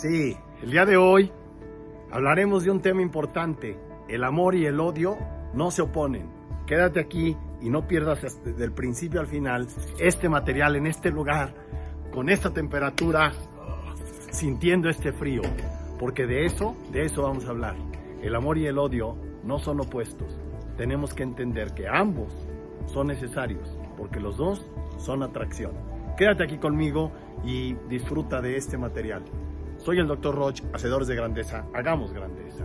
Sí, el día de hoy hablaremos de un tema importante. El amor y el odio no se oponen. Quédate aquí y no pierdas desde del principio al final este material en este lugar, con esta temperatura, sintiendo este frío. Porque de eso, de eso vamos a hablar. El amor y el odio no son opuestos. Tenemos que entender que ambos son necesarios, porque los dos son atracción. Quédate aquí conmigo y disfruta de este material. Soy el Dr. Roch, Hacedores de Grandeza. Hagamos grandeza.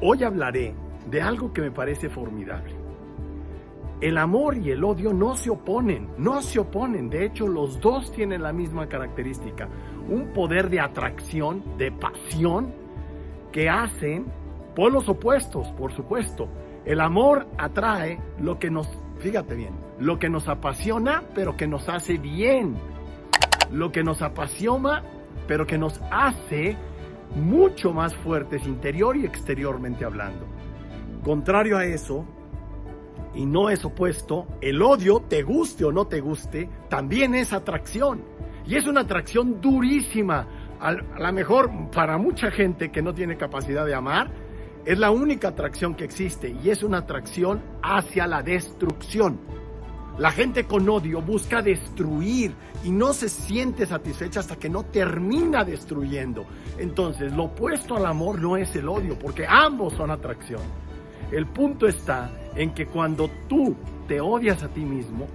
Hoy hablaré de algo que me parece formidable. El amor y el odio no se oponen, no se oponen. De hecho, los dos tienen la misma característica. Un poder de atracción, de pasión, que hacen polos opuestos, por supuesto. El amor atrae lo que nos, fíjate bien, lo que nos apasiona, pero que nos hace bien. Lo que nos apasiona, pero que nos hace mucho más fuertes interior y exteriormente hablando. Contrario a eso, y no es opuesto, el odio, te guste o no te guste, también es atracción. Y es una atracción durísima. A lo mejor para mucha gente que no tiene capacidad de amar, es la única atracción que existe y es una atracción hacia la destrucción. La gente con odio busca destruir y no se siente satisfecha hasta que no termina destruyendo. Entonces, lo opuesto al amor no es el odio, porque ambos son atracción. El punto está en que cuando tú te odias a ti mismo,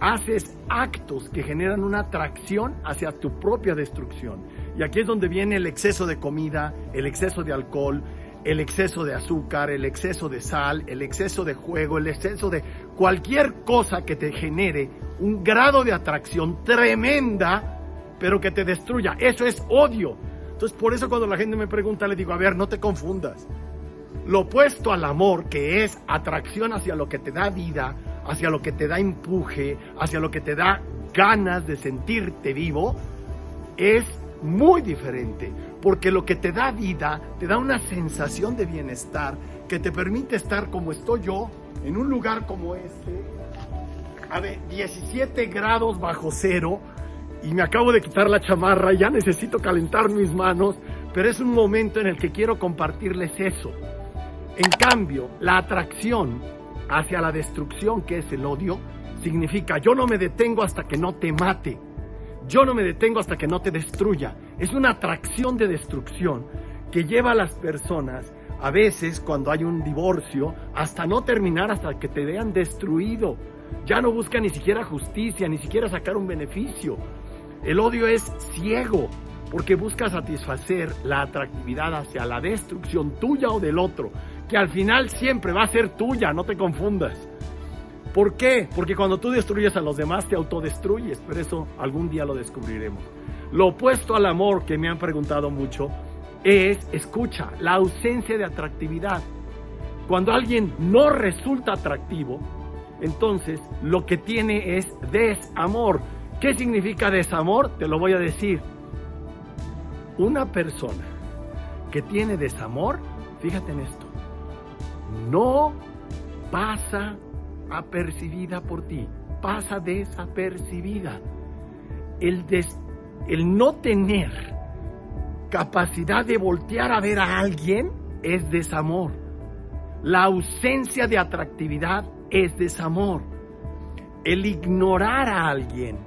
haces actos que generan una atracción hacia tu propia destrucción. Y aquí es donde viene el exceso de comida, el exceso de alcohol, el exceso de azúcar, el exceso de sal, el exceso de juego, el exceso de cualquier cosa que te genere un grado de atracción tremenda, pero que te destruya. Eso es odio. Entonces, por eso cuando la gente me pregunta, le digo, a ver, no te confundas. Lo opuesto al amor, que es atracción hacia lo que te da vida, hacia lo que te da empuje, hacia lo que te da ganas de sentirte vivo, es muy diferente, porque lo que te da vida, te da una sensación de bienestar que te permite estar como estoy yo, en un lugar como este, a ver, 17 grados bajo cero, y me acabo de quitar la chamarra, ya necesito calentar mis manos, pero es un momento en el que quiero compartirles eso. En cambio, la atracción hacia la destrucción, que es el odio, significa yo no me detengo hasta que no te mate. Yo no me detengo hasta que no te destruya. Es una atracción de destrucción que lleva a las personas, a veces cuando hay un divorcio, hasta no terminar, hasta que te vean destruido. Ya no busca ni siquiera justicia, ni siquiera sacar un beneficio. El odio es ciego, porque busca satisfacer la atractividad hacia la destrucción tuya o del otro, que al final siempre va a ser tuya, no te confundas. ¿Por qué? Porque cuando tú destruyes a los demás te autodestruyes, pero eso algún día lo descubriremos. Lo opuesto al amor que me han preguntado mucho es, escucha, la ausencia de atractividad. Cuando alguien no resulta atractivo, entonces lo que tiene es desamor. ¿Qué significa desamor? Te lo voy a decir. Una persona que tiene desamor, fíjate en esto, no pasa apercibida por ti, pasa desapercibida. El, el no tener capacidad de voltear a ver a alguien es desamor. La ausencia de atractividad es desamor. El ignorar a alguien,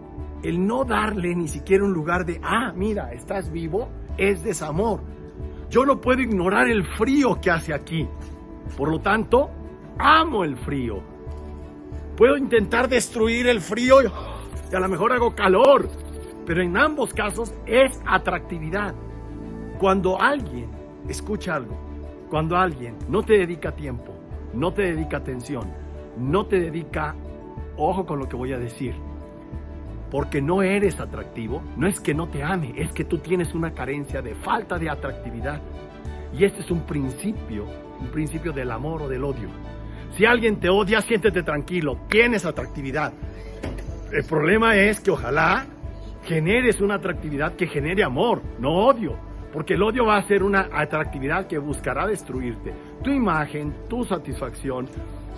el no darle ni siquiera un lugar de, ah, mira, estás vivo, es desamor. Yo no puedo ignorar el frío que hace aquí. Por lo tanto, amo el frío. Puedo intentar destruir el frío y a lo mejor hago calor, pero en ambos casos es atractividad. Cuando alguien, escucha algo, cuando alguien no te dedica tiempo, no te dedica atención, no te dedica, ojo con lo que voy a decir, porque no eres atractivo, no es que no te ame, es que tú tienes una carencia de falta de atractividad. Y este es un principio, un principio del amor o del odio. Si alguien te odia, siéntete tranquilo, tienes atractividad. El problema es que ojalá generes una atractividad que genere amor, no odio. Porque el odio va a ser una atractividad que buscará destruirte. Tu imagen, tu satisfacción,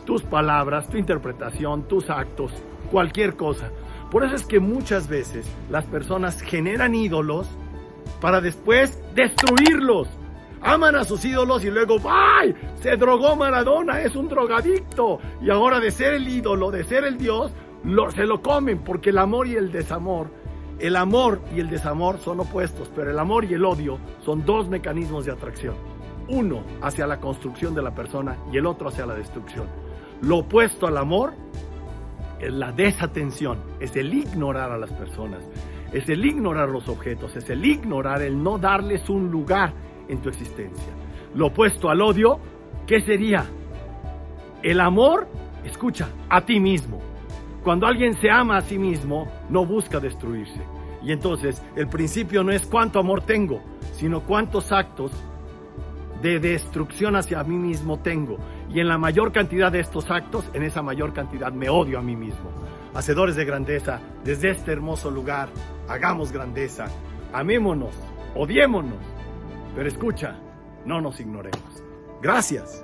tus palabras, tu interpretación, tus actos, cualquier cosa. Por eso es que muchas veces las personas generan ídolos para después destruirlos. Aman a sus ídolos y luego, ¡ay! Se drogó Maradona, es un drogadicto. Y ahora de ser el ídolo, de ser el Dios, lo, se lo comen porque el amor y el desamor, el amor y el desamor son opuestos, pero el amor y el odio son dos mecanismos de atracción. Uno hacia la construcción de la persona y el otro hacia la destrucción. Lo opuesto al amor es la desatención, es el ignorar a las personas, es el ignorar los objetos, es el ignorar, el no darles un lugar en tu existencia. Lo opuesto al odio, ¿qué sería? El amor, escucha, a ti mismo. Cuando alguien se ama a sí mismo, no busca destruirse. Y entonces el principio no es cuánto amor tengo, sino cuántos actos de destrucción hacia mí mismo tengo. Y en la mayor cantidad de estos actos, en esa mayor cantidad me odio a mí mismo. Hacedores de grandeza, desde este hermoso lugar, hagamos grandeza, amémonos, odiémonos, pero escucha, no nos ignoremos. Gracias.